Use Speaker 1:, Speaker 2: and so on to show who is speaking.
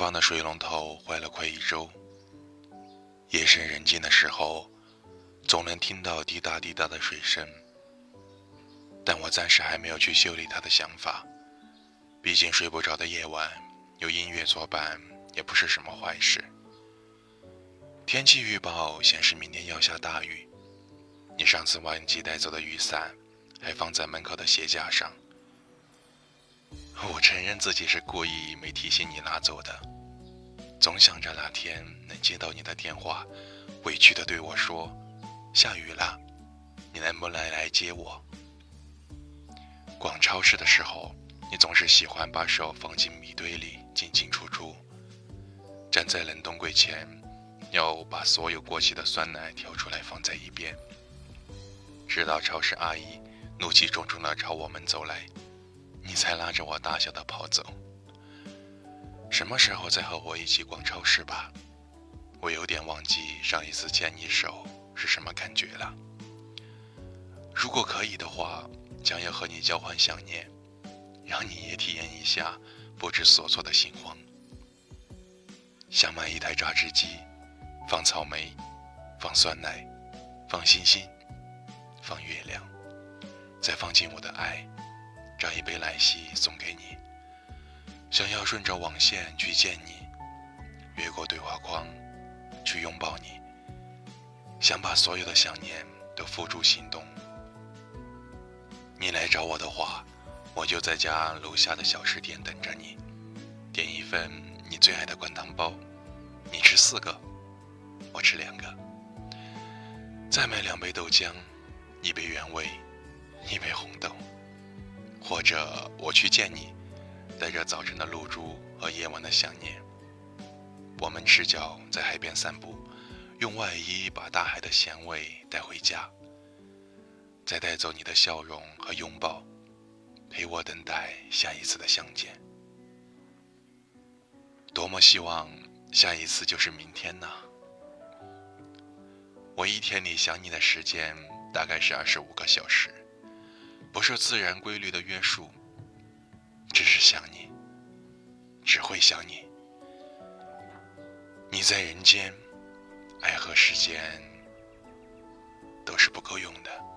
Speaker 1: 房的水龙头坏了快一周。夜深人静的时候，总能听到滴答滴答的水声。但我暂时还没有去修理它的想法，毕竟睡不着的夜晚有音乐作伴也不是什么坏事。天气预报显示明天要下大雨，你上次忘记带走的雨伞还放在门口的鞋架上。我承认自己是故意没提醒你拿走的，总想着哪天能接到你的电话，委屈的对我说：“下雨了，你能不能来接我？”逛超市的时候，你总是喜欢把手放进米堆里进进出出，站在冷冻柜前，要把所有过期的酸奶挑出来放在一边，直到超市阿姨怒气冲冲的朝我们走来。你才拉着我大笑的跑走。什么时候再和我一起逛超市吧？我有点忘记上一次牵你手是什么感觉了。如果可以的话，将要和你交换想念，让你也体验一下不知所措的心慌。想买一台榨汁机，放草莓，放酸奶，放星星，放月亮，再放进我的爱。找一杯奶昔送给你，想要顺着网线去见你，越过对话框去拥抱你，想把所有的想念都付诸行动。你来找我的话，我就在家楼下的小吃店等着你，点一份你最爱的灌汤包，你吃四个，我吃两个，再买两杯豆浆，一杯原味，一杯红豆。或者我去见你，带着早晨的露珠和夜晚的想念。我们赤脚在海边散步，用外衣把大海的咸味带回家，再带走你的笑容和拥抱，陪我等待下一次的相见。多么希望下一次就是明天呢？我一天里想你的时间大概是二十五个小时。不受自然规律的约束，只是想你，只会想你。你在人间，爱和时间都是不够用的。